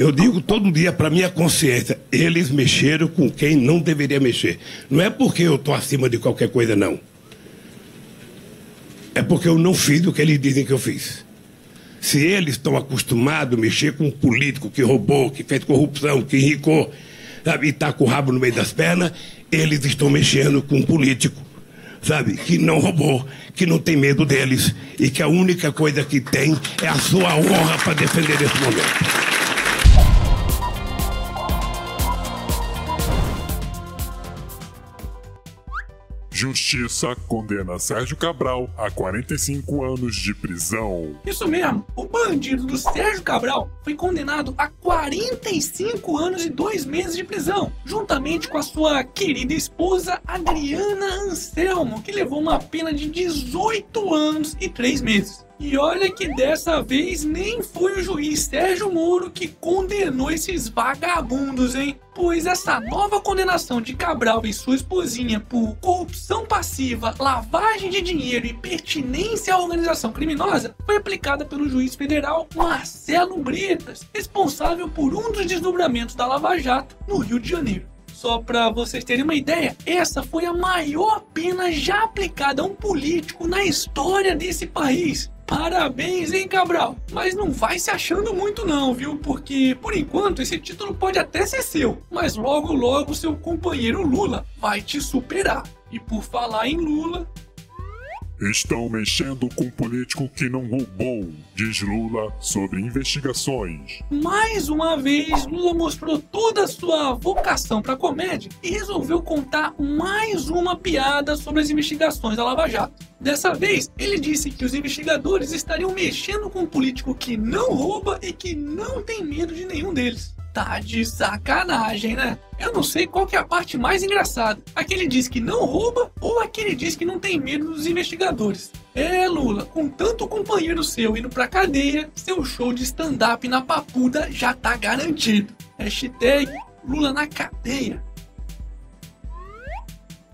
Eu digo todo dia para minha consciência, eles mexeram com quem não deveria mexer. Não é porque eu estou acima de qualquer coisa, não. É porque eu não fiz o que eles dizem que eu fiz. Se eles estão acostumados a mexer com um político que roubou, que fez corrupção, que enricou, sabe, e está com o rabo no meio das pernas, eles estão mexendo com um político, sabe, que não roubou, que não tem medo deles e que a única coisa que tem é a sua honra para defender esse momento. Justiça condena Sérgio Cabral a 45 anos de prisão. Isso mesmo, o bandido do Sérgio Cabral foi condenado a 45 anos e 2 meses de prisão, juntamente com a sua querida esposa Adriana Anselmo, que levou uma pena de 18 anos e 3 meses. E olha que dessa vez nem foi o juiz Sérgio Moro que condenou esses vagabundos, hein? Pois essa nova condenação de Cabral e sua esposinha por corrupção passiva, lavagem de dinheiro e pertinência à organização criminosa foi aplicada pelo juiz federal Marcelo Bretas, responsável por um dos desdobramentos da Lava Jato no Rio de Janeiro. Só para vocês terem uma ideia, essa foi a maior pena já aplicada a um político na história desse país. Parabéns, hein, Cabral? Mas não vai se achando muito não, viu? Porque, por enquanto, esse título pode até ser seu, mas logo logo seu companheiro Lula vai te superar. E por falar em Lula, Estão mexendo com um político que não roubou, diz Lula sobre investigações. Mais uma vez, Lula mostrou toda a sua vocação para comédia e resolveu contar mais uma piada sobre as investigações da Lava Jato. Dessa vez, ele disse que os investigadores estariam mexendo com um político que não rouba e que não tem medo de nenhum deles. Tá de sacanagem, né? Eu não sei qual que é a parte mais engraçada. Aquele diz que não rouba ou aquele diz que não tem medo dos investigadores. É, Lula, com tanto companheiro seu indo pra cadeia, seu show de stand-up na papuda já tá garantido. Hashtag Lula na cadeia.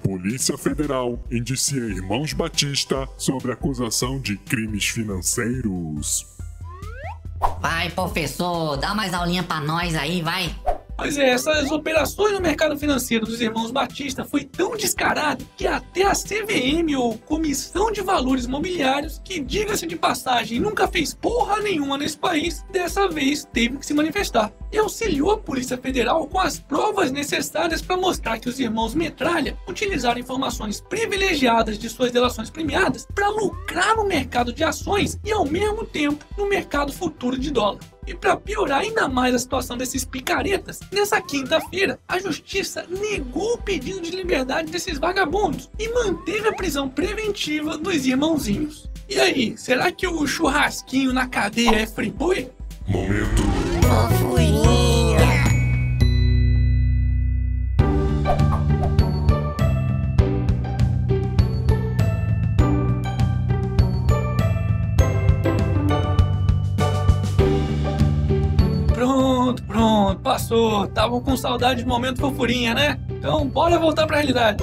Polícia Federal indicia irmãos Batista sobre acusação de crimes financeiros. Vai, professor, dá mais aulinha pra nós aí, vai. Pois é, essas operações no mercado financeiro dos irmãos Batista foi tão descarada que até a CVM, ou Comissão de Valores Mobiliários, que diga-se de passagem nunca fez porra nenhuma nesse país, dessa vez teve que se manifestar e auxiliou a Polícia Federal com as provas necessárias para mostrar que os irmãos Metralha utilizaram informações privilegiadas de suas delações premiadas para lucrar no mercado de ações e ao mesmo tempo no mercado futuro de dólar. E para piorar ainda mais a situação desses picaretas, nessa quinta-feira, a justiça negou o pedido de liberdade desses vagabundos e manteve a prisão preventiva dos irmãozinhos. E aí, será que o churrasquinho na cadeia é friboi? Momento. Pronto, passou. Estavam com saudade de momento fofurinha, né? Então bora voltar pra realidade.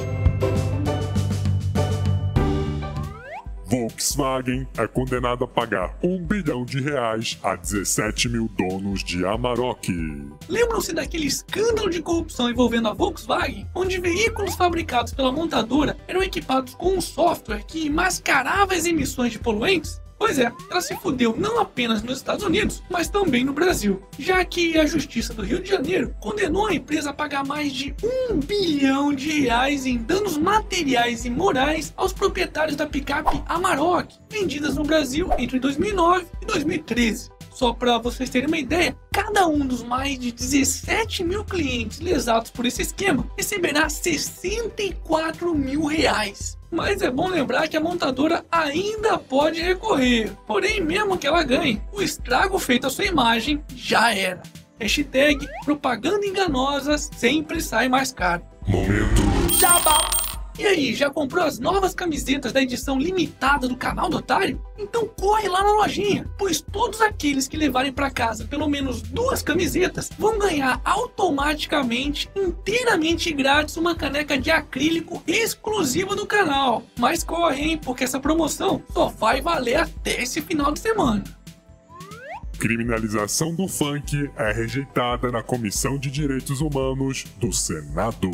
Volkswagen é condenado a pagar um bilhão de reais a 17 mil donos de Amarok. Lembram-se daquele escândalo de corrupção envolvendo a Volkswagen, onde veículos fabricados pela montadora eram equipados com um software que mascarava as emissões de poluentes? Pois é, ela se fudeu não apenas nos Estados Unidos, mas também no Brasil, já que a Justiça do Rio de Janeiro condenou a empresa a pagar mais de um bilhão de reais em danos materiais e morais aos proprietários da picape Amarok, vendidas no Brasil entre 2009 e 2013. Só para vocês terem uma ideia, cada um dos mais de 17 mil clientes lesados por esse esquema receberá 64 mil reais. Mas é bom lembrar que a montadora ainda pode recorrer. Porém, mesmo que ela ganhe, o estrago feito à sua imagem já era. Hashtag propaganda enganosa sempre sai mais caro. Momento. E aí, já comprou as novas camisetas da edição limitada do canal do Otário? Então corre lá na lojinha, pois todos aqueles que levarem para casa pelo menos duas camisetas vão ganhar automaticamente, inteiramente grátis, uma caneca de acrílico exclusiva do canal. Mas corre, hein, porque essa promoção só vai valer até esse final de semana. Criminalização do funk é rejeitada na Comissão de Direitos Humanos do Senado.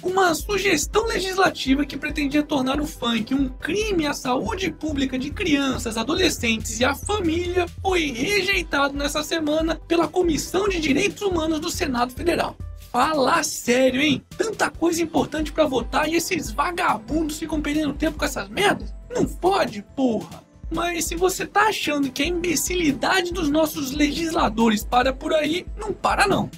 Uma sugestão legislativa que pretendia tornar o funk um crime à saúde pública de crianças, adolescentes e à família foi rejeitado nessa semana pela Comissão de Direitos Humanos do Senado Federal. Fala sério, hein? Tanta coisa importante para votar e esses vagabundos ficam perdendo tempo com essas merdas? Não pode, porra! Mas se você tá achando que a imbecilidade dos nossos legisladores para por aí, não para não.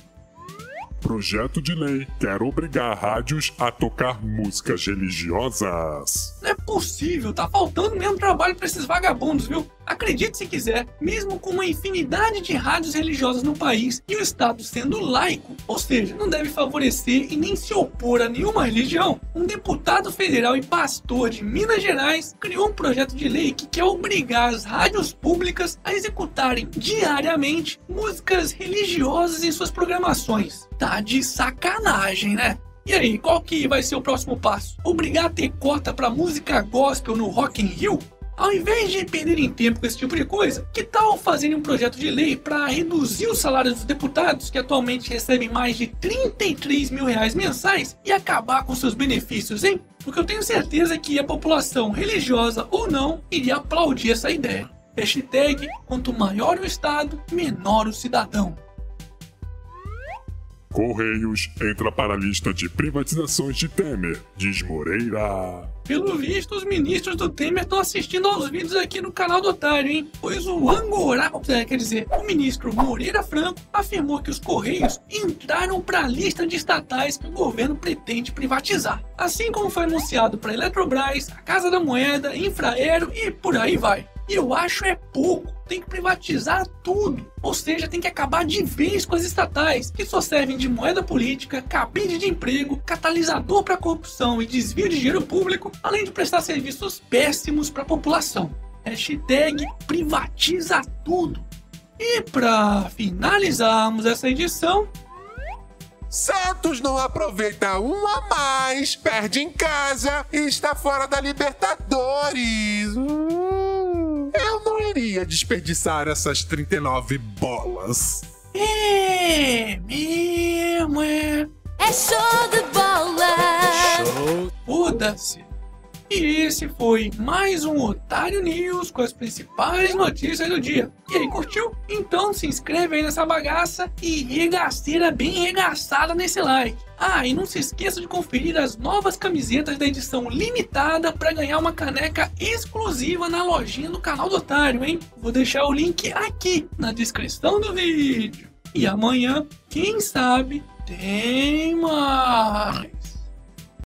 Projeto de lei quer obrigar rádios a tocar músicas religiosas. Não é possível, tá faltando mesmo trabalho para esses vagabundos, viu? Acredite se quiser, mesmo com uma infinidade de rádios religiosas no país e o Estado sendo laico, ou seja, não deve favorecer e nem se opor a nenhuma religião, um deputado federal e pastor de Minas Gerais criou um projeto de lei que quer obrigar as rádios públicas a executarem diariamente músicas religiosas em suas programações. Tá de sacanagem, né? E aí, qual que vai ser o próximo passo? Obrigar a ter cota para música gospel no Rock in Rio? Ao invés de perderem tempo com esse tipo de coisa, que tal fazerem um projeto de lei para reduzir os salários dos deputados, que atualmente recebem mais de 33 mil reais mensais, e acabar com seus benefícios, hein? Porque eu tenho certeza que a população, religiosa ou não, iria aplaudir essa ideia. Hashtag, quanto maior o Estado, menor o cidadão. Correios entra para a lista de privatizações de Temer, diz Moreira. Pelo visto, os ministros do Temer estão assistindo aos vídeos aqui no canal do Otário, hein? Pois o Angorá, é, quer dizer, o ministro Moreira Franco, afirmou que os Correios entraram para a lista de estatais que o governo pretende privatizar. Assim como foi anunciado para Eletrobras, a Casa da Moeda, Infraero e por aí vai. E eu acho é pouco. Tem que privatizar tudo. Ou seja, tem que acabar de vez com as estatais, que só servem de moeda política, cabide de emprego, catalisador para corrupção e desvio de dinheiro público, além de prestar serviços péssimos para a população. Hashtag privatiza tudo. E para finalizarmos essa edição, Santos não aproveita um a mais, perde em casa e está fora da Libertadores. Hum. Eu não iria desperdiçar essas 39 bolas. É mesmo, é. É show de bola! Show! Foda-se! E esse foi mais um Otário News com as principais notícias do dia. E aí, curtiu? Então se inscreve aí nessa bagaça e regaceira bem regaçada nesse like. Ah, e não se esqueça de conferir as novas camisetas da edição limitada para ganhar uma caneca exclusiva na lojinha do canal do Otário, hein? Vou deixar o link aqui na descrição do vídeo. E amanhã, quem sabe, tem mais.